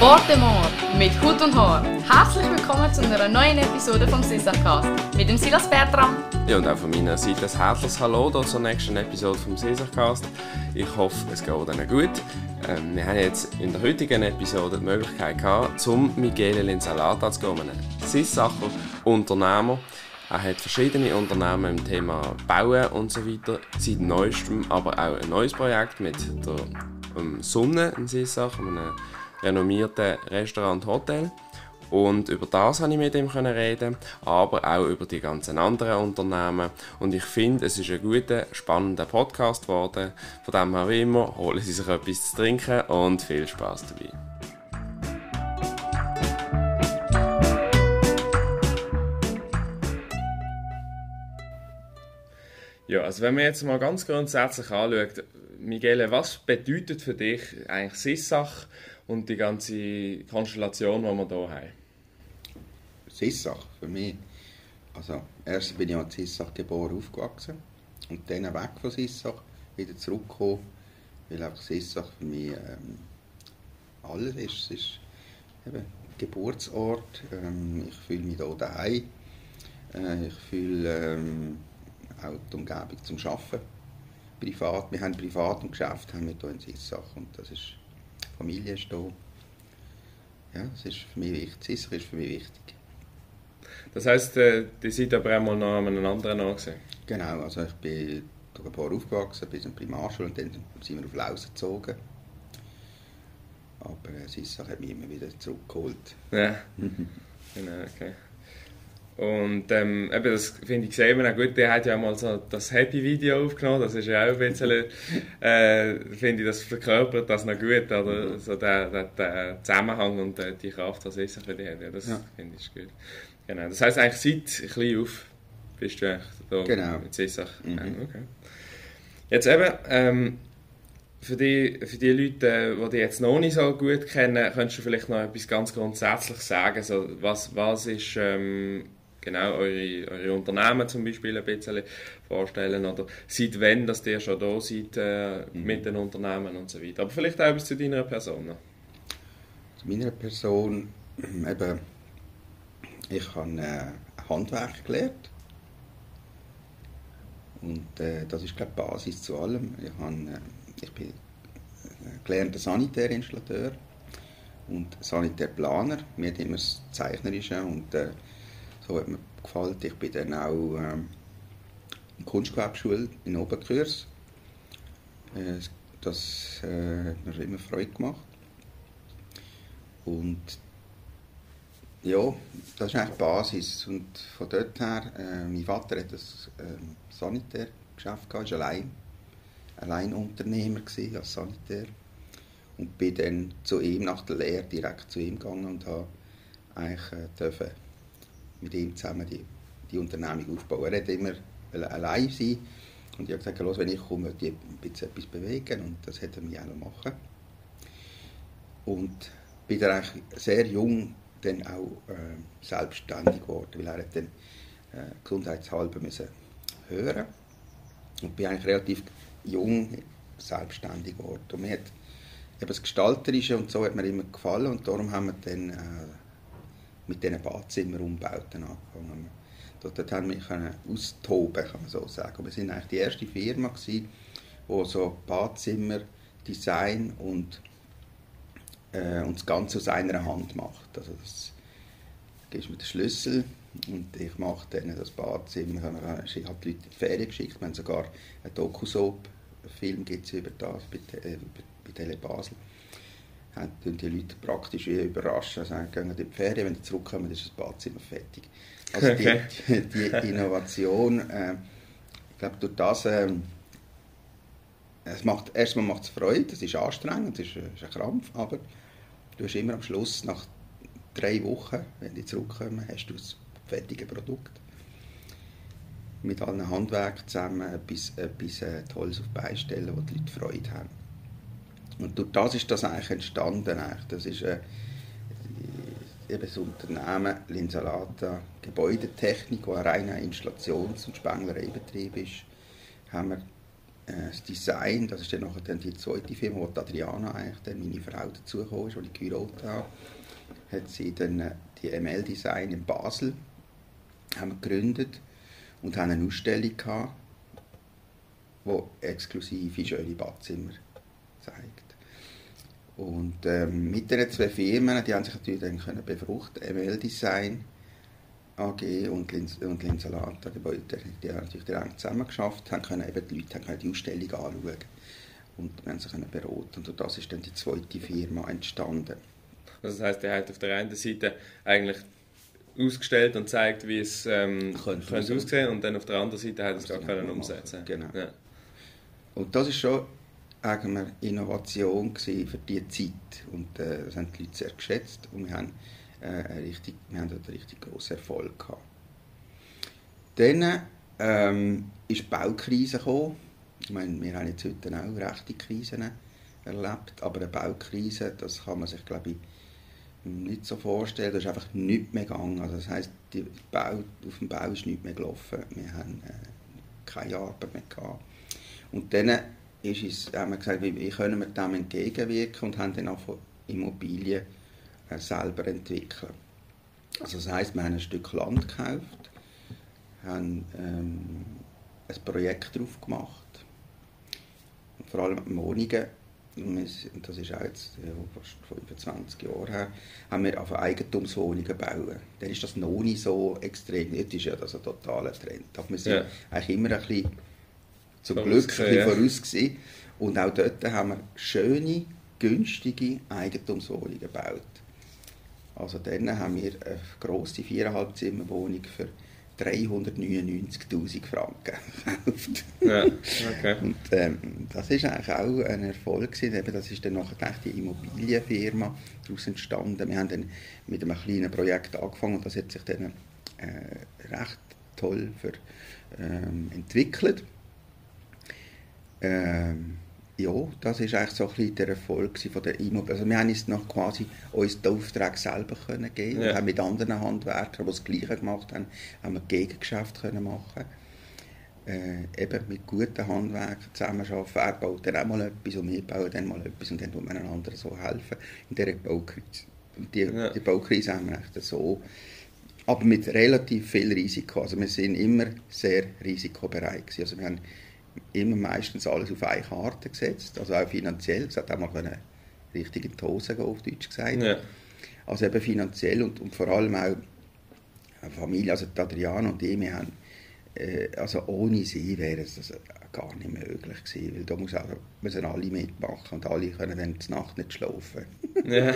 Baltimore mit Hut und Haar. Herzlich willkommen zu einer neuen Episode vom Sisachcast mit dem Silas Bertram. Ja, und auch von meiner Seite ein herzliches Hallo hier zur nächsten Episode vom Sisachcast. Ich hoffe, es geht Ihnen gut. Ähm, wir haben jetzt in der heutigen Episode die Möglichkeit gehabt, zum Michele Linsalata zu gehen, einen Sisacher Unternehmer. Er hat verschiedene Unternehmen im Thema Bauen und so weiter. Seit neuestem aber auch ein neues Projekt mit der ähm, Sonne in Sissach, einem renommierten Restaurant und Hotel. Und über das konnte ich mit ihm reden, aber auch über die ganzen anderen Unternehmen. Und ich finde, es ist ein guter, spannender Podcast geworden. Von dem her wie immer, holen Sie sich etwas zu trinken und viel Spaß dabei. Ja, also wenn man jetzt mal ganz grundsätzlich anschaut, Miguel, was bedeutet für dich eigentlich Sissach und die ganze Konstellation, die wir hier haben? Sissach für mich. Also, erst bin ich in Sissach geboren, aufgewachsen und dann weg von Sissach, wieder zurückgekommen, weil einfach Sissach für mich ähm, alles ist. Es ist eben Geburtsort, ähm, ich fühle mich hier daheim, äh, ich fühle ähm, auch die Umgebung zum Arbeiten. Privat, wir haben privat und Geschäft haben wir hier in Sissach und das ist, Familie ist hier. Ja, das ist für mich wichtig. Sissach ist für mich wichtig. Das heisst, äh, die seid aber auch mal noch an einem anderen angesehen? Genau, also ich bin durch ein paar aufgewachsen, bis in die Primarschule und dann sind wir auf Lausen gezogen. Aber äh, Sissach hat mich immer wieder zurückgeholt. Ja, genau, okay. Und ähm, eben, das finde ich sehen wir auch gut, der hat ja mal so das Happy-Video aufgenommen, das ist ja auch ein bisschen, äh, finde ich, das verkörpert das noch gut, oder so der, der, der Zusammenhang und äh, die Kraft, das ist für die hat, ja, das ja. finde ich gut. Genau, das heisst eigentlich seit klein auf bist du eigentlich da genau. mit Sissach. Mhm. Okay. Jetzt eben, ähm, für die, für die Leute, die dich jetzt noch nicht so gut kennen, könntest du vielleicht noch etwas ganz Grundsätzliches sagen, so, was, was ist... Ähm, genau eure, eure Unternehmen zum Beispiel ein bisschen vorstellen oder seit wann, dass ihr schon da seid äh, mhm. mit den Unternehmen und so weiter. Aber vielleicht auch etwas zu deiner Person. Zu meiner Person, eben, ich habe äh, Handwerk gelernt und äh, das ist glaube ich, die Basis zu allem. Ich, habe, äh, ich bin äh, gelernter Sanitärinstallateur und Sanitärplaner. Mir hat immer das Zeichnerische und äh, so hat mir gefallen. Ich bin dann auch ähm, in der Kunstgewerbeschule in Oberkurs. Äh, das äh, hat mir immer Freude gemacht. Und ja, das ist eigentlich die Basis. Und von dort her, äh, mein Vater hat ein äh, Sanitärgeschäft war allein, Alleinunternehmer als Sanitär. Und bin dann zu ihm nach der Lehre direkt zu ihm gegangen und habe eigentlich äh, dürfen mit ihm zusammen die, die Unternehmung aufbauen. Er wollte immer allein sein und ich habe gesagt, wenn ich komme, möchte ich etwas bewegen und das hätte er mich auch noch machen. Und bin dann eigentlich sehr jung dann auch äh, selbstständig geworden, weil er dann äh, gesundheitshalber müssen hören und bin eigentlich relativ jung selbstständig geworden. Und mir hat eben das Gestalterische und so hat mir immer gefallen und darum haben wir dann äh, mit diesen Badzimmerumbauten angefangen. Dort, haben wir können austoben, kann man so sagen. Wir sind eigentlich die erste Firma gewesen, die so Badzimmer, Design und, äh, und das Ganze aus einer Hand macht. Also das gibst mir den Schlüssel und ich mache dann das Badzimmer. Ich habe die Leute in die Ferien geschickt. Wir haben sogar einen Dokusop-Film über das bei, äh, bei Tele Basel haben die Leute praktisch wie überraschen. Sagen, gehen in die Ferien, wenn sie zurückkommen, ist das Badzimmer fertig. Also die, okay. die, die Innovation, äh, ich glaube, durch das, äh, es macht, erstmal macht es Freude, es ist anstrengend, es ist, ist ein Krampf, aber du hast immer am Schluss, nach drei Wochen, wenn die zurückkommen, hast du das fertige Produkt. Mit allen Handwerken zusammen etwas, etwas äh, Tolles auf Beistellen, wo die Leute Freude haben. Und durch das ist das eigentlich entstanden. Das ist äh, eben das Unternehmen Linsalata Gebäudetechnik, das ein reiner Installations- und Spenglereibetrieb ist, haben wir äh, das Design, das ist dann nachher die zweite Firma, wo die Adriana eigentlich dann meine Frau dazugekommen ist, die ich geheiratet habe, hat sie dann äh, die ML Design in Basel haben gegründet und haben eine Ausstellung gehabt, wo exklusive schöne Badzimmer zeigt. Und ähm, mit diesen zwei Firmen, die haben sich natürlich dann können befruchten, ML Design AG und, Lins und Linsalata, die, die, die haben natürlich direkt zusammen geschafft, haben können eben die Leute haben die Ausstellung anschauen und wir haben sie können beraten und das ist dann die zweite Firma entstanden. Also das heißt, er hat auf der einen Seite eigentlich ausgestellt und zeigt, wie es ähm, könnte, aussehen und dann auf der anderen Seite hat es gar können umsetzen. Genau. Ja. Und das ist schon eine Innovation für diese Zeit und äh, das haben die Leute sehr geschätzt und wir haben äh, richtig, wir haben dort richtig grossen Erfolg gehabt. Dann ähm, ist die Baukrise gekommen. Ich meine, wir haben jetzt heute auch rechte Krisen erlebt, aber eine Baukrise, das kann man sich, glaube ich, nicht so vorstellen. Da ist einfach nichts mehr gegangen. Also das heisst, die Bau, auf dem Bau ist nichts mehr gelaufen. Wir haben äh, keine Arbeit mehr gehabt. Und dann ist es, haben wir gesagt, wie, wie können wir dem entgegenwirken und haben dann auch Immobilien äh, selber entwickeln. Also das heisst, wir haben ein Stück Land gekauft, haben ähm, ein Projekt drauf gemacht, und vor allem Wohnungen, und das ist auch jetzt ja, fast 25 Jahre her, haben wir auf Eigentumswohnungen bauen. Dann ist das noch nicht so extrem, jetzt ist ja das ein totaler Trend. Aber wir sind ja. eigentlich immer ein bisschen, zum Glück ein bisschen ja. voraus gewesen. Und auch dort haben wir schöne, günstige Eigentumswohnungen gebaut. Also dann haben wir eine grosse 4,5 Zimmer Wohnung für 399'000 Franken gekauft. Ja, okay. Und ähm, das ist eigentlich auch ein Erfolg gewesen. Eben, das ist dann nachher die Immobilienfirma daraus entstanden. Wir haben dann mit einem kleinen Projekt angefangen und das hat sich dann äh, recht toll für, ähm, entwickelt. Ähm, ja, das ist eigentlich so ein bisschen der Erfolg von der Immobilie. Also wir haben uns noch quasi uns den Auftrag selber können geben ja. und haben mit anderen Handwerkern, die das Gleiche gemacht haben, haben wir Gegengeschäft können machen. Äh, eben mit guten Handwerkern zusammenarbeiten. Er baut dann auch mal etwas und wir bauen dann mal etwas und dann tut man einander so helfen in dieser Baukrise. Und die, ja. die Baukrise haben wir echt so aber mit relativ viel Risiko. Also wir sind immer sehr risikobereit gewesen. Also wir haben immer meistens alles auf eine Karte gesetzt, also auch finanziell. Es hat auch mal richtig in die Hose gehen, auf Deutsch gesagt. Ja. Also eben finanziell und, und vor allem auch Familie, also Adriano und ich, wir haben, äh, also ohne sie wäre es das gar nicht möglich gewesen, weil da muss auch, müssen alle mitmachen und alle können dann die Nacht nicht schlafen. ja,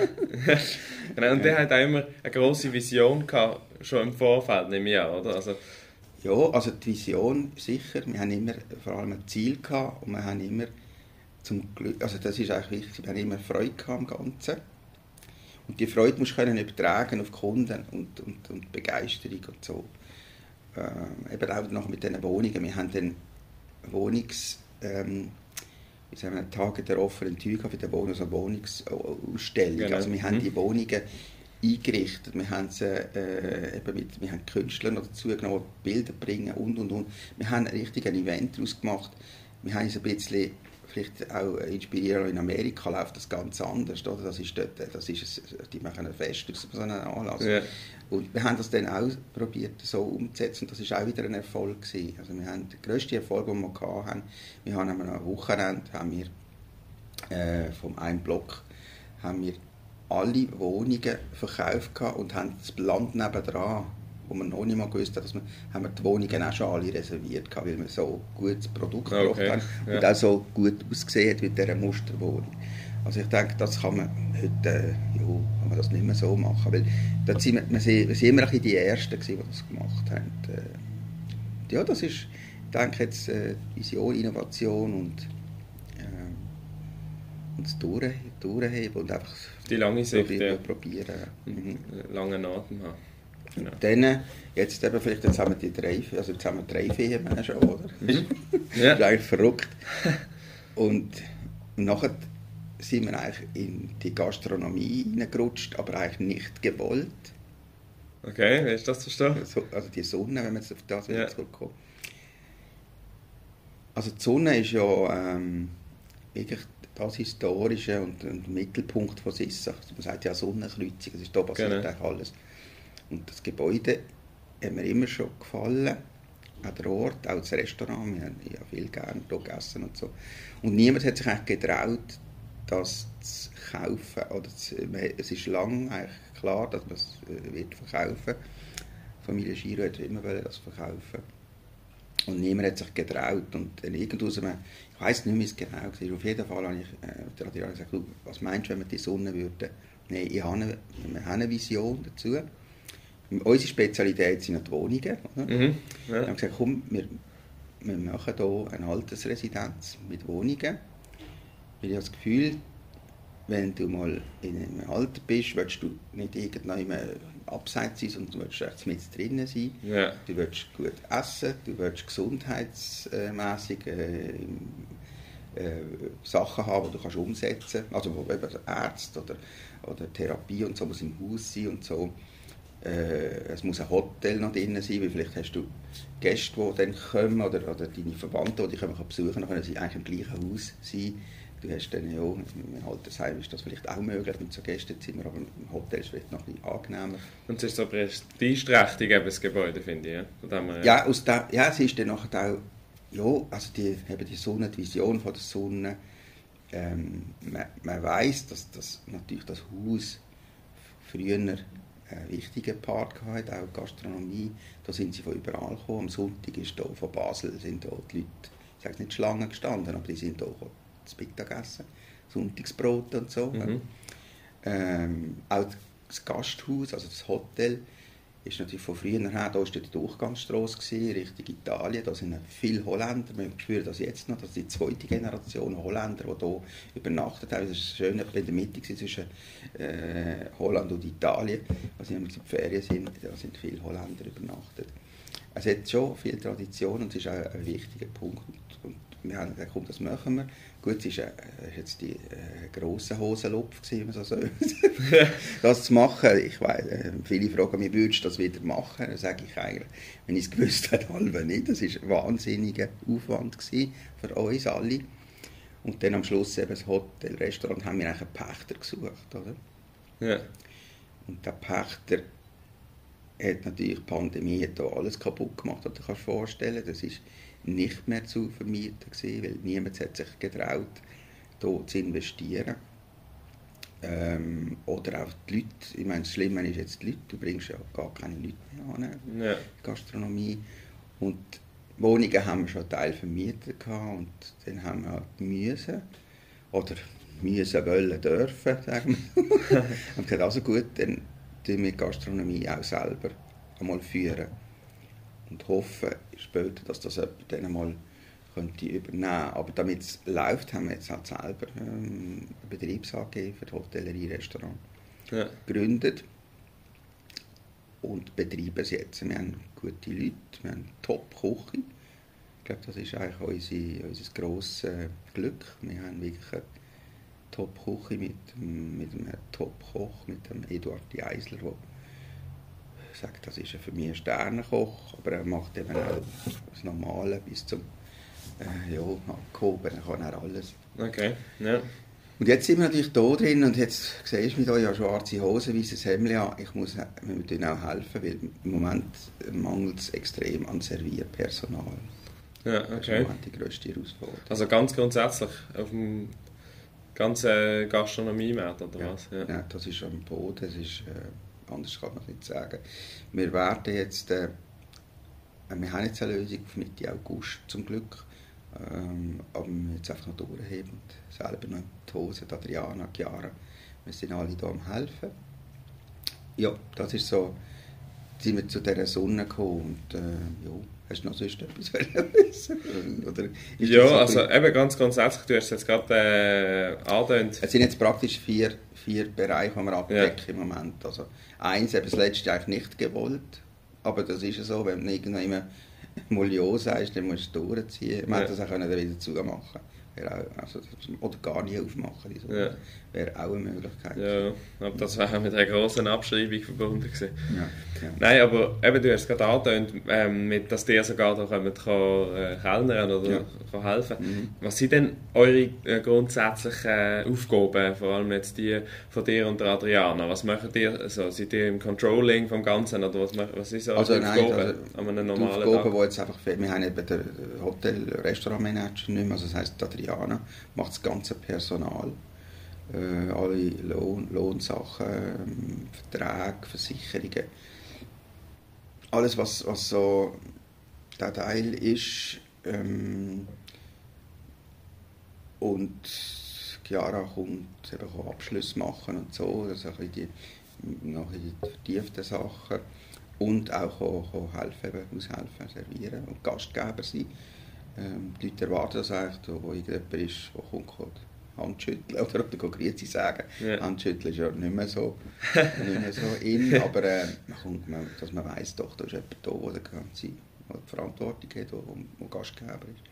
genau. Und der hat auch immer eine grosse Vision gehabt, schon im Vorfeld, nehme ich an, oder? Also, ja, also die Vision sicher. Wir haben immer vor allem ein Ziel gehabt und wir haben immer zum Glück, also das ist eigentlich wichtig, wir haben immer Freude gehabt am Ganzen. Und die Freude musst du können übertragen auf Kunden und, und, und Begeisterung und so. Ähm, eben auch noch mit diesen Wohnungen. Wir haben dann Wohnungs... Ähm, wie sagen wir, Tage der offenen Tür für die Wohnungs- und Wohnungsausstellung. Genau. Also wir haben mhm. die Wohnungen eingerichtet. Wir haben, sie, äh, eben mit, wir haben Künstler noch dazu genommen, Bilder bringen und und und. Wir haben richtig ein Event daraus gemacht. Wir haben uns ein bisschen vielleicht auch inspirieren. In Amerika läuft das ganz anders. Oder? Das ist dort, das ist ein, die machen ein Fest aus so einem Anlass. Ja. Und wir haben das dann auch probiert so umzusetzen und das ist auch wieder ein Erfolg gewesen. Also wir haben den grössten Erfolg, den wir hatten, wir haben am Wochenende haben wir äh, vom einen Block haben wir alle Wohnungen verkauft und haben das Land nebendran, wo man noch nicht mal gewusst hat, dass wir, haben wir die Wohnungen auch schon alle reserviert, weil wir so gutes Produkt okay. gebracht haben ja. und auch so gut ausgesehen hat mit dieser Musterwohnung. Also ich denke, das kann man heute, äh, ja, kann man das nicht mehr so machen, weil da sind wir, wir, sind, wir sind immer die Ersten gewesen, die das gemacht haben. Äh, ja, das ist, ich denke jetzt, äh, Vision, Innovation und und es durch, durchheben und einfach die lange Sicht, probieren. Ja. probieren. Mhm. Langen Atem haben. Genau. Dann, jetzt eben vielleicht, jetzt haben wir die drei, also jetzt haben wir drei Firmen schon, oder? Mhm. Ja. das ist eigentlich verrückt. Und nachher sind wir eigentlich in die Gastronomie hineingerutscht, aber eigentlich nicht gewollt. Okay, wie ist das zu verstehen? Also die Sonne, wenn wir jetzt auf das ja. zurückkommen. Also die Sonne ist ja ähm, wirklich das Historische und, und Mittelpunkt von Sissach. Man sagt ja Sonnenkreuzung, das ist da passiert Genau. eigentlich alles. Und das Gebäude hat mir immer schon gefallen, auch der Ort, auch das Restaurant, wir haben ja viel gerne hier gegessen und so. Und niemand hat sich eigentlich getraut, das zu kaufen. Oder zu, es ist lange eigentlich klar, dass man es äh, wird verkaufen. Die Familie Giro hat immer das verkaufen. Und niemand hat sich getraut. Und aus einem, ich weiß nicht mehr, wie es genau war, auf jeden Fall habe ich äh, der Adrian gesagt, «Du, was meinst du, wenn wir die Sonne würden? Nein, ich habe eine, wir haben eine Vision dazu. Unsere Spezialität sind die Wohnungen. Oder? Mhm. Wir Ja. haben gesagt, komm, wir, wir machen hier eine Altersresidenz mit Wohnungen. Weil ich habe das Gefühl, wenn du mal in einem Alter bist, willst du nicht irgendwann abseits sein, sondern du willst echt mit drinnen sein. Ja. Du willst gut essen, du willst gesundheitsmässig äh, äh, Sachen haben, die du kannst umsetzen kannst. Also wo eben Ärzte oder, oder Therapie und so muss im Haus sein und so. Äh, es muss ein Hotel noch drin sein, weil vielleicht hast du Gäste, die dann kommen oder, oder deine Verwandten, die dich kommen besuchen, dann können sie eigentlich im gleichen Haus sein. Du hast dann ja, im Altersheim ist das vielleicht auch möglich mit so Gästezimmer, aber im Hotel ist es vielleicht noch ein bisschen angenehmer. Und es ist so prestigeträchtig, eben das Gebäude, finde ich. Ja, Ja, aus der, ja, es ist dann nachher auch, ja, also die, eben die Sonne, die Vision von der Sonne, ähm, man, man weiß, dass das, natürlich das Haus früher einen wichtigen Part hatte, auch Gastronomie, da sind sie von überall gekommen, am Sonntag ist da von Basel, sind da die Leute, ich sage nicht Schlangen gestanden, aber die sind da gekommen, zu Mittag essen, Sonntagsbrot und so. Mhm. Ähm, auch das Gasthaus, also das Hotel, ist natürlich von früher her, da war die Durchgangsstrasse, Richtung Italien, da sind viele Holländer, wir spüren das jetzt noch, das ist die zweite Generation Holländer, die hier übernachtet haben, das ist schön, in der Mitte zwischen äh, Holland und Italien, wenn wir in Ferien sind, da sind viele Holländer übernachtet. Es hat schon viel Tradition und es ist auch ein wichtiger Punkt. Und wir haben gesagt, komm, das machen wir. Gut, es war äh, jetzt die äh, grosse Hosenlupf, wenn man so soll. das zu machen. Ich weiss, äh, viele fragen mich, würdest du das wieder machen? Dann sage ich eigentlich, wenn ich es gewusst hätte, halb nicht. Das war ein wahnsinniger Aufwand für uns alle. Und dann am Schluss eben das Hotel, Restaurant, haben wir eigentlich einen Pächter gesucht. Oder? Ja. Und der Pächter hat natürlich die Pandemie hat da alles kaputt gemacht, was du kannst vorstellen. Das ist nicht mehr zu vermieten gewesen, weil niemand hat sich getraut, hier zu investieren. Ähm, oder auch die Leute, ich meine, das Schlimme ist jetzt die Leute, du bringst ja gar keine Leute mehr an, Ja. Gastronomie. Und Wohnungen haben wir schon Teil vermietet gehabt und dann haben wir halt müssen, oder müssen wollen dürfen, sagen wir. und gesagt, also gut, dann tun wir Gastronomie auch selber einmal führen und hoffen später, dass das jemand dann einmal könnte übernehmen. Aber damit es läuft, haben wir jetzt halt selber ähm, eine Betriebs-AG für die Hotellerie, Restaurant Ja. gegründet und betreiben es jetzt. Wir haben gute Leute, wir haben Top-Küche. Ich glaube, das ist eigentlich unsere, unser grosses Glück. Wir haben wirklich Top-Küche mit, dem- mit einem Top-Koch, mit dem Eduard Eisler, der sagt, das ist für mich ein Sternenkoch, aber er macht eben auch das Normale bis zum äh, ja, abgehoben, kann er alles. Okay. Ja. Und jetzt sind wir natürlich da drin und jetzt siehst du mich da ja schwarze Hose, weißes Hemd an. Ich muss wir müssen auch helfen, weil im Moment mangelt es extrem an Servierpersonal. Ja, Das ist im okay. Moment die grösste Herausforderung. Also ganz grundsätzlich auf dem ganzen Gastronomiemarkt, oder ja, was? ja. das ist am Boden, das ist, äh, anders kann man es nicht sagen. Wir werden jetzt, äh, wir haben jetzt eine Lösung auf Mitte August zum Glück, ähm, aber wir müssen jetzt einfach noch durchheben und selber noch die Hose, die Adriana, die Chiara, wir sind alle da am helfen. Ja, das ist so, sind wir zu dieser Sonne gekommen und äh, ja, hast du noch sonst etwas wissen? Oder Ja, also eben ganz grundsätzlich, du hast es jetzt gerade äh, angetönt. es sind jetzt praktisch vier, vier Bereiche, die wir abdecken im Moment. Also eins, eben das letzte eigentlich nicht gewollt, aber das ist ja so, wenn du irgendwann immer mal Ja sagst, dann musst du durchziehen. Man Ja. hätte das auch können wieder zumachen können. Wäre auch, also, oder gar nie aufmachen. So. Ja. Wäre auch eine Möglichkeit. Ja, aber das wäre mit einer grossen Abschreibung verbunden gewesen. Ja, ja. Nein, aber eben, du hast es gerade angetönt, ähm, mit, dass dir sogar da kommen, kann, äh, kellnern oder Ja. kann helfen. Mhm. Was sind denn eure äh, grundsätzlichen äh, Aufgaben, vor allem jetzt die von dir und der Adriana? Was macht ihr? Also, seid ihr im Controlling vom Ganzen oder was, macht- was ist eure Also nein, Aufgabe also an einem die normalen Aufgaben, Tag? die jetzt einfach wir haben eben den Hotel-Restaurant-Manager nicht mehr, also das heisst, Adriana macht das ganze Personal, äh, alle Lohn, Lohnsachen, ähm, Verträge, Versicherungen, alles was, was so der Teil ist ähm, und Chiara kommt eben auch Abschlüsse machen und so, also ein bisschen die, noch in die vertieften Sachen. Und auch, auch, auch helfen, eben aushelfen, servieren und Gastgeber sein. Ähm, die Leute erwarten das eigentlich, wo irgendjemand ist, der kommt, kommt Handschütteln oder, oder Grüezi sagen. Ja. Handschütteln ist ja nicht mehr so, nicht mehr so in, aber äh, man kommt, man, dass man weiss, doch, da ist jemand da, der die ganze die Verantwortung hat, der Gastgeber ist.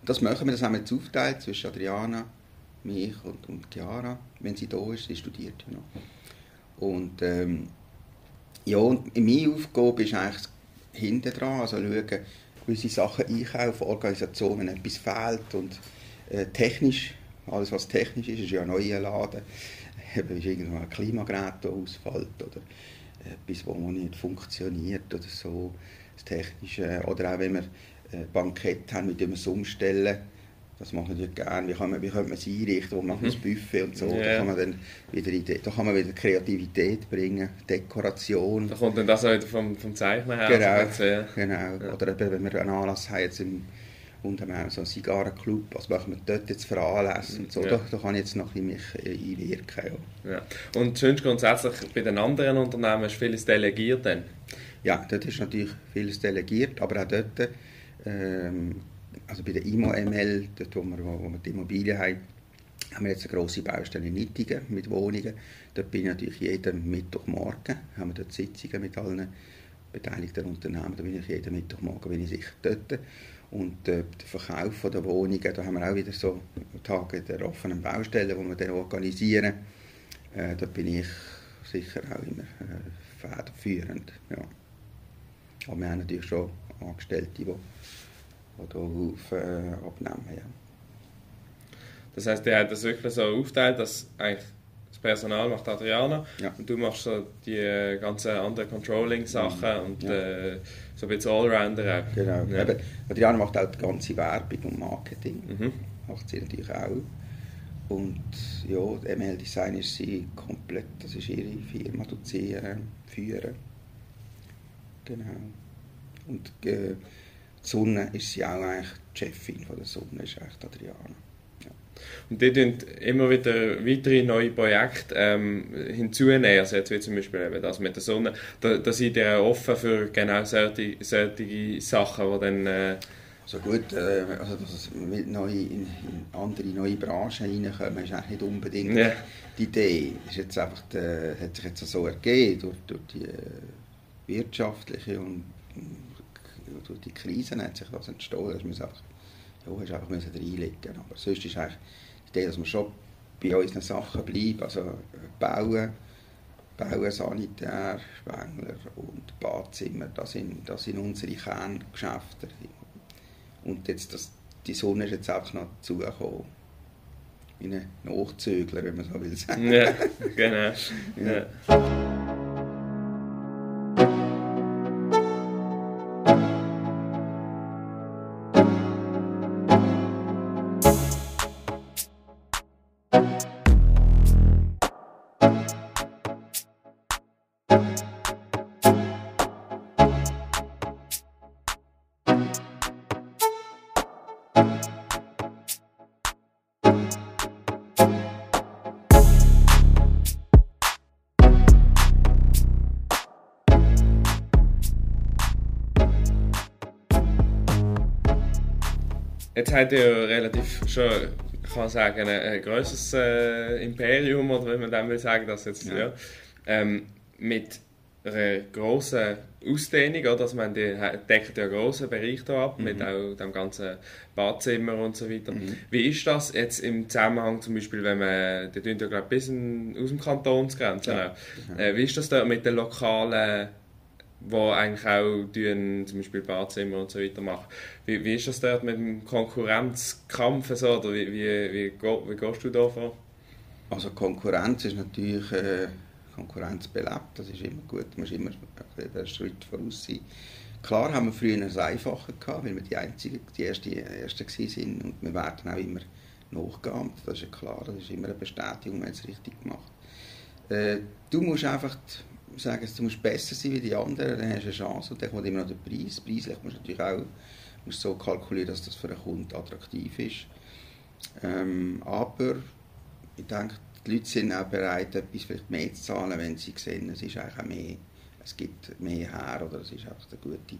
Und das machen wir, das haben wir jetzt aufgeteilt zwischen Adriana, mich und, und Chiara, wenn sie da ist, sie studiert ja noch. Und ähm, ja, und meine Aufgabe ist eigentlich hinten dran, also schauen, gewisse Sachen einkaufen, Organisation, wenn etwas fehlt und äh, technisch, alles was technisch ist, ist ja neuer Laden. Eben ist irgendwo ein Klimagerät ausfällt oder etwas, das nicht funktioniert oder so, das Technische. Oder auch wenn wir ein Bankett haben, mit dem wir es umstellen, das machen wir gerne. Wie, kann man, wie könnte man es einrichten? Wo macht man das Buffet und so? Ja. Da kann man dann wieder Idee, da kann man wieder Kreativität bringen, Dekoration. Da kommt dann das auch wieder vom, vom Zeichner her. Genau, also, ja. genau. Ja. Oder eben, wenn wir einen Anlass haben, jetzt im, und haben auch so einen Zigarrenclub, was machen wir dort jetzt für Anlässe und so, Ja. da, da kann ich jetzt noch ein bisschen mich äh, einwirken. Ja. Ja. Und sonst grundsätzlich bei den anderen Unternehmen ist vieles delegiert dann? Ja, dort ist natürlich vieles delegiert, aber auch dort, ähm, also bei der IMO-ML, dort wo wir, wo, wo wir die Immobilien haben, haben wir jetzt eine grosse Baustelle in Nittingen mit Wohnungen. Dort bin ich natürlich jeden Mittwochmorgen, haben wir dort Sitzungen mit allen beteiligten Unternehmen, da bin ich jeden Mittwochmorgen bin ich sicher dort. Und äh, der Verkauf der Wohnungen, da haben wir auch wieder so Tage der offenen Baustellen, die wir dann organisieren. Äh, da bin ich sicher auch immer äh, federführend. Ja. Aber wir haben natürlich schon Angestellte, die, hier auf, äh. Ja. Das heisst, der hat das wirklich so aufgeteilt, dass eigentlich das Personal macht Adriana Ja. und du machst so die äh, ganzen anderen Controlling-Sachen und Ja. äh, so ein bisschen Allrounder auch. Genau. Ja. Eben, Adriana macht auch die ganze Werbung und Marketing. Mhm. Macht sie natürlich auch. Und ja, ML Design ist sie komplett, das ist ihre Firma, tut sie äh, führen. Genau. Und äh, die Sonne ist sie auch eigentlich die Chefin von der Sonne, ist eigentlich Adriana. Und die tun immer wieder weitere neue Projekte ähm, hinzunehmen. Also jetzt wie zum Beispiel eben das mit der Sonne. Da, da seid ihr offen für genau solche, solche Sachen, die dann... Äh, Also gut, äh, also dass es mit neu in, in andere neue Branchen reinkommen, ist eigentlich nicht unbedingt Ja. die Idee. Ist jetzt einfach die, hat sich jetzt so ergeben durch, durch die äh, wirtschaftliche und äh, durch die Krisen hat sich das entstanden. wir es einfach, ja, hast einfach müssen reinlegen. Aber sonst ist eigentlich die Idee, dass wir schon bei unseren Sachen bleiben, also bauen, bauen, Sanitär, Spengler und Badzimmer, das sind, das sind unsere Kerngeschäfte. Und jetzt, das, die Sonne ist jetzt einfach noch dazugekommen. Wie ein Nachzügler, wenn man so will sagen. ja, genau. Ja. Jetzt habt ihr ja relativ schon, ich kann sagen, ein, ein grosses äh, Imperium, oder wenn man dem will sagen, das jetzt, ja. Ja. Ähm, mit einer grossen Ausdehnung, oder? Also, man die deckt ja einen grossen Bereich hier ab, mhm. mit auch dem ganzen Badzimmer und so weiter. Mhm. Wie ist das jetzt im Zusammenhang zum Beispiel, wenn man, die tun ja glaube bis in, aus dem Kantonsgrenzen ja. Äh, wie ist das da mit den lokalen wo eigentlich auch tun, zum Beispiel Badzimmer und so weiter machen. Wie, wie ist das dort mit dem Konkurrenzkampf so, oder wie, wie, wie, wie gehst du da vor? Also Konkurrenz ist natürlich äh, Konkurrenz belebt, das ist immer gut, man muss immer einen Schritt voraus sein. Klar haben wir früher es einfacher gehabt, weil wir die Einzigen, die Ersten, Ersten waren und wir werden auch immer nachgehen, das ist ja klar, das ist immer eine Bestätigung, wenn es richtig gemacht. Äh, du musst einfach sagen, du musst besser sein wie die anderen, dann hast du eine Chance und dann kommt immer noch der Preis. Preislich musst du natürlich auch musst so kalkulieren, dass das für einen Kunden attraktiv ist. Ähm, aber ich denke, die Leute sind auch bereit, etwas vielleicht mehr zu zahlen, wenn sie sehen, es ist eigentlich auch mehr, es gibt mehr her oder es ist einfach eine gute,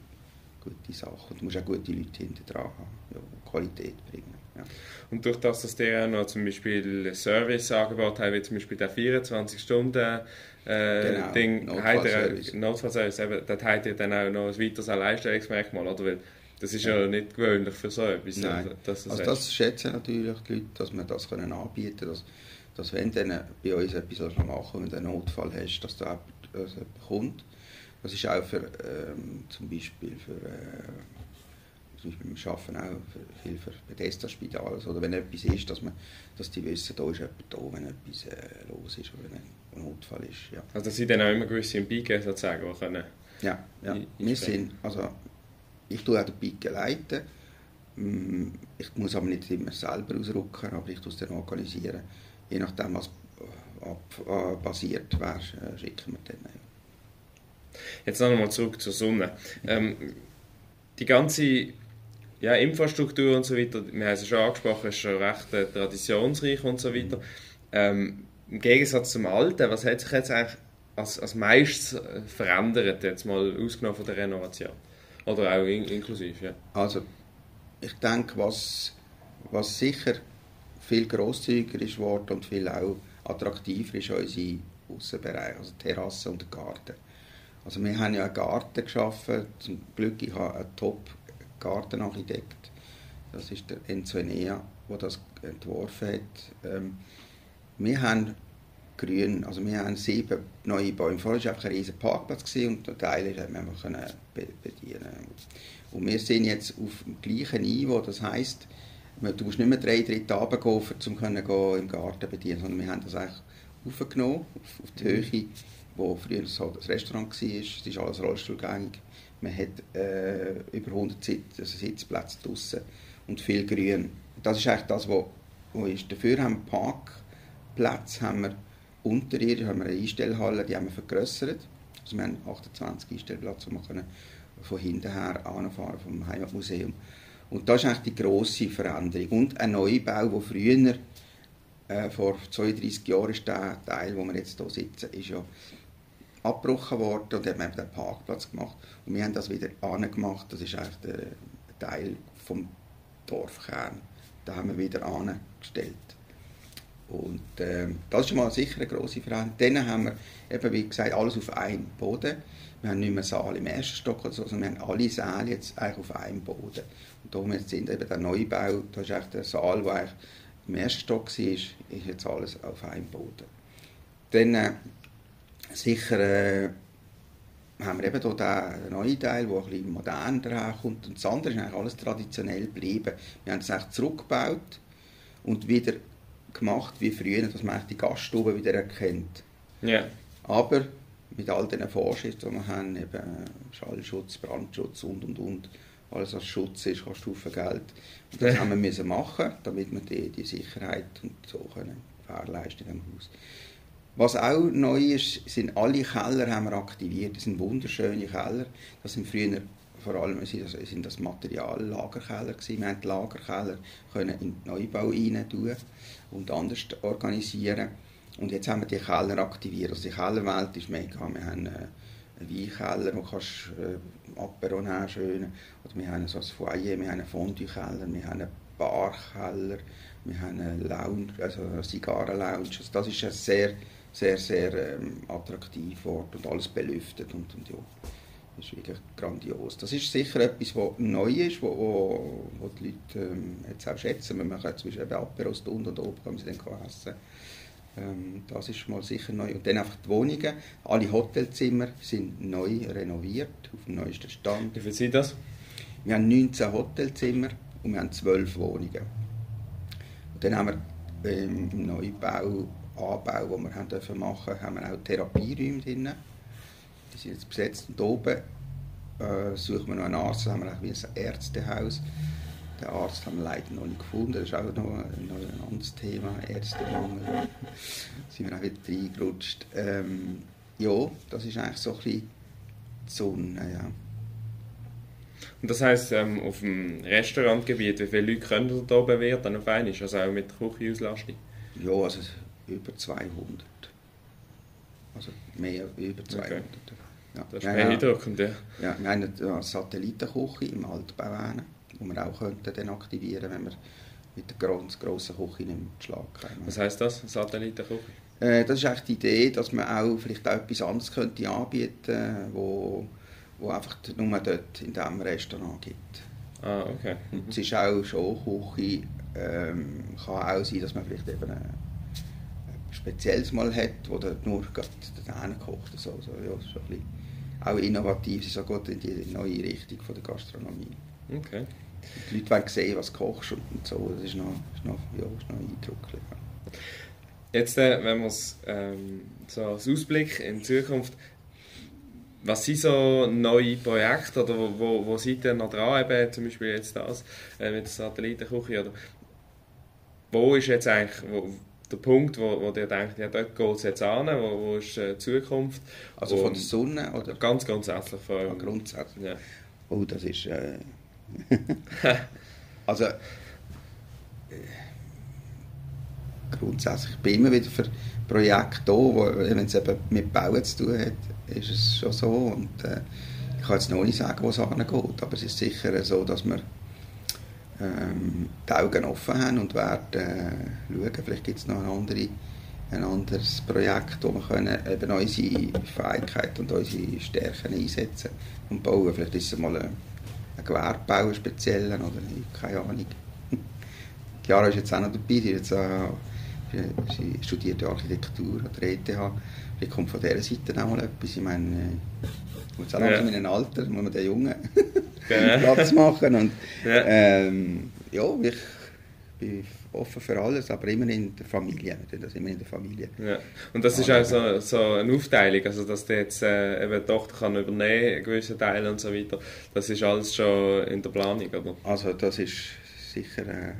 gute Sache. Und du musst auch gute Leute hinter dran haben, die Qualität bringen. Ja. Und durch das, dass der noch zum Beispiel Service-Angebot hat, wie zum Beispiel der 24 Stunden äh, genau, Ding, Notfallservice. Notfallservice, eben, dort hat ihr dann auch noch ein weiteres Alleinstellungsmerkmal, oder? Weil das ist ja, ja nicht gewöhnlich für so etwas. Nein. Dass also das schätzen natürlich die Leute, dass wir das können anbieten können, dass, dass wenn dann bei uns etwas machen wenn du einen Notfall hast, dass da jemand, also jemand kommt. Das ist auch für, ähm, zum Beispiel für äh, zum Beispiel, wir arbeiten auch für, viel für Bethesda-Spital. Oder wenn etwas ist, dass, man, dass die wissen, da ist jemand da, wenn etwas äh, los ist oder wenn ein Notfall ist. Ja. Also dass sie dann auch immer gewisse im sozusagen die können Ja, ja. wir sind, also ich tue auch den Biken leiten. Mm, ich muss aber nicht immer selber ausrücken, aber ich tue es dann organisieren. Je nachdem, was ab, äh, basiert wäre, äh, schicken wir dann. Ja. Jetzt noch einmal zurück zur Sonne. Ähm, die ganze ja, Infrastruktur und so weiter, wir haben es schon angesprochen, ist schon recht äh, traditionsreich und so weiter. Ähm, Im Gegensatz zum Alten, was hat sich jetzt eigentlich als, als meistes äh, verändert, jetzt mal ausgenommen von der Renovation? Oder auch in, inklusive, ja? Also, ich denke, was, was sicher viel grosszügiger ist worden und viel auch attraktiver ist unsere Außenbereich, also Terrasse und Garten. Also wir haben ja einen Garten geschaffen, zum Glück ich habe einen Top Gartenarchitekt. Das ist der Enzo Enea, der das entworfen hat. Ähm, wir haben grün, also wir haben sieben neue Bäume. Vorher war einfach ein riesiger Parkplatz und der Teil konnte man einfach bedienen. Und wir sind jetzt auf dem gleichen Niveau, das heisst, du musst nicht mehr drei Drittel runtergehen, um im Garten bedienen, sondern wir haben das eigentlich aufgenommen, auf, auf die mhm. Höhe, wo früher so das Restaurant war. Es ist alles rollstuhlgängig. Man hat äh, über 100 Sitz, also Sitzplätze draußen und viel Grün. Das ist eigentlich das, was wo ist. Dafür haben wir Parkplätze, haben wir unterirdisch, haben wir eine Einstellhalle, die haben wir vergrößert. Also wir haben 28 Einstellplätze, wo wir von hinten her anfahren vom Heimatmuseum. Und das ist eigentlich die grosse Veränderung. Und ein Neubau, der früher, äh, vor 32 Jahren, ist der Teil, wo wir jetzt hier sitzen, ist ja abgebrochen worden und hat man den Parkplatz gemacht. Und wir haben das wieder angemacht. Das ist eigentlich der Teil vom Dorfkern. Da haben wir wieder angestellt. Und äh, das ist mal sicher eine grosse Veränderung. Dann haben wir, eben wie gesagt, alles auf einem Boden. Wir haben nicht mehr Saal im ersten Stock oder so, sondern wir haben alle Säle jetzt eigentlich auf einem Boden. Und da wir sind, eben der Neubau, da ist eigentlich der Saal, der eigentlich im ersten Stock war, ist jetzt alles auf einem Boden. Dann äh, sicher äh, haben wir eben hier den neuen Teil, der ein bisschen modern daherkommt. Und das andere ist eigentlich alles traditionell geblieben. Wir haben es eigentlich zurückgebaut und wieder gemacht wie früher, dass man die Gaststube wieder erkennt. Yeah. Aber mit all den Vorschriften, die wir haben, eben Schallschutz, Brandschutz und und und, alles was Schutz ist, kostet Stufen Geld. Und das haben wir müssen machen, damit wir die, die Sicherheit und so können gewährleisten diesem Haus. Was auch neu ist, sind alle Keller haben wir aktiviert. Das sind wunderschöne Keller. Das sind früher vor allem sind das Materiallagerkeller gewesen. Wir haben die Lagerkeller können in den Neubau rein tun und anders organisieren. Und jetzt haben wir die Keller aktiviert. Also die Kellerwelt ist mega. Wir haben äh, einen Weinkeller, wo kannst äh, Apero nehmen. Oder wir haben so ein Foyer, wir haben einen Fondue-Keller, wir haben einen Barkeller, wir haben einen Lounge, also eine Zigarrenlounge. Also das ist ein sehr sehr, sehr ähm, attraktiv geworden und alles belüftet und, und ja, das ist wirklich grandios. Das ist sicher etwas, was neu ist, wo, wo, wo die Leute ähm, jetzt auch schätzen. Man kann zwischen eben Aperos unten und oben kann sie dann essen. Ähm, das ist mal sicher neu. Und dann einfach die Wohnungen. Alle Hotelzimmer sind neu renoviert, auf dem neuesten Stand. Wie viel sind das? Wir haben 19 Hotelzimmer und wir haben 12 Wohnungen. Und dann haben wir ähm, im Neubau, Anbau, den wir haben dürfen machen haben wir auch Therapieräume drin. Die sind jetzt besetzt. Und oben äh, suchen wir noch einen Arzt, da haben wir auch wie ein Ärztehaus. Den Arzt haben wir leider noch nicht gefunden, das ist auch noch ein, noch ein anderes Thema, Ärztemangel. da sind wir auch wieder reingerutscht. Ähm, ja, das ist eigentlich so ein bisschen die Sonne, ja. Und das heisst, ähm, auf dem Restaurantgebiet, wie viele Leute können da oben werden auf einmal, also auch mit Küchenauslastung? Ja, also über 200. Also mehr, über 200. Okay. Ja. Das ist beeindruckend, ja. Ja, wir haben eine Satellitenküche im Altbau, die wir auch könnten dann aktivieren wenn wir mit der ganz grossen Küche nicht mehr Schlag kommen. Was heisst das, Satellitenküche? Äh, das ist eigentlich die Idee, dass man auch vielleicht auch etwas anderes könnte anbieten wo, wo einfach nur dort in diesem Restaurant gibt. Ah, okay. Und es ist auch schon Küche, ähm, kann auch sein, dass man vielleicht eben ein, ein spezielles mal hat, wo dort nur dahin kocht. So. Also, ja, ein bisschen auch innovativ, sie so gut in die neue Richtung von der Gastronomie. Okay. Die Leute wollen sehen, was du kochst und so, das ist noch, ist noch, ja, ist noch eindrücklich. Jetzt, äh, wenn wir es ähm, so als Ausblick in die Zukunft, was sind so neue Projekte oder wo, wo, wo seid ihr noch dran, eben zum Beispiel jetzt das äh, mit der Satellitenküche oder wo ist jetzt eigentlich wo, der Punkt, wo, wo ihr denkt, ja, dort geht es jetzt an, wo, wo ist äh, die Zukunft? Also von der Sonne oder Ganz grundsätzlich von ja, eurem- grundsätzlich? Ja. Oh, das ist. Äh, also. Äh, grundsätzlich, ich bin immer wieder für Projekte da, wo, wenn es eben mit Bauen zu tun hat, ist es schon so. Und, äh, ich kann jetzt noch nicht sagen, wo es hingeht, aber es ist sicher so, dass wir ähm, die Augen offen haben und werden äh, schauen, vielleicht gibt es noch eine andere, ein anderes Projekt, wo wir können eben unsere Fähigkeiten und unsere Stärken einsetzen und bauen. Vielleicht ist es mal ein, ein Gewerbebau, einen speziellen oder keine Ahnung. Die Jara ist jetzt auch noch dabei, ist jetzt, äh, sie studiert Architektur an der ETH. Vielleicht kommt von dieser Seite auch mal etwas. Ich meine, äh, jetzt auch Ja. langsam in einem Alter, muss man den Jungen Genau. Platz machen. Und, Ja. ähm, ja, ich bin offen für alles, aber immer in der Familie. Wir Das immer in der Familie. Ja. Und das ist auch so, so eine Aufteilung, also dass die jetzt äh, eben die Tochter kann übernehmen, einen gewissen Teil und so weiter. Das ist alles schon in der Planung, oder? Also das ist sicher, äh,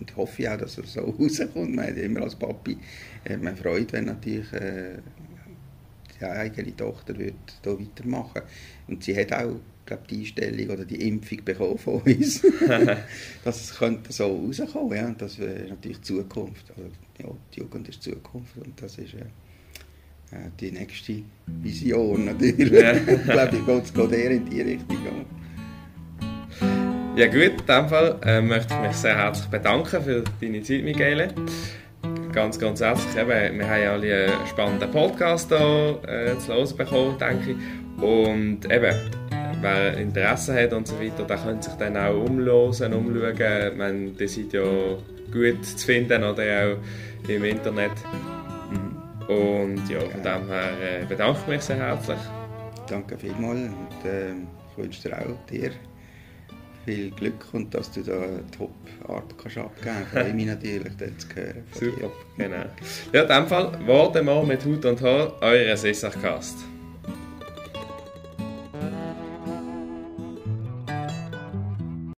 und ich hoffe auch, dass es so rauskommt. Man hat immer als Papi äh, man Freude, wenn natürlich äh, die eigene Tochter wird da weitermachen Und sie hat auch, glaube die Einstellung oder die Impfung bekommen von uns. dass es könnte so rauskommen, ja. Und das wäre natürlich die Zukunft. Also, ja, die Jugend ist die Zukunft und das ist äh, äh, die nächste Vision natürlich. Ja. ich glaube, es geht eher in die Richtung. Ja. Ja gut, in dem Fall äh, möchte ich mich sehr herzlich bedanken für deine Zeit, Michele. Ganz, herzlich. Eben, wir haben alle einen spannenden Podcast hier äh, zu hören bekommen, denke ich. Und eben, wer Interesse hat und so weiter, der könnte sich dann auch umlosen, umschauen. Meine, die sind ja gut zu finden oder auch im Internet. Und ja, von dem her äh, bedanke ich mich sehr herzlich. Danke vielmals und äh, ich wünsche dir auch dir viel Glück und dass du da eine Top-Art kannst abgeben kannst. Freue mich natürlich, das zu hören. Super, genau. Ja, in dem Fall, Worte mal mit Hut und Haar, euer Sissachcast.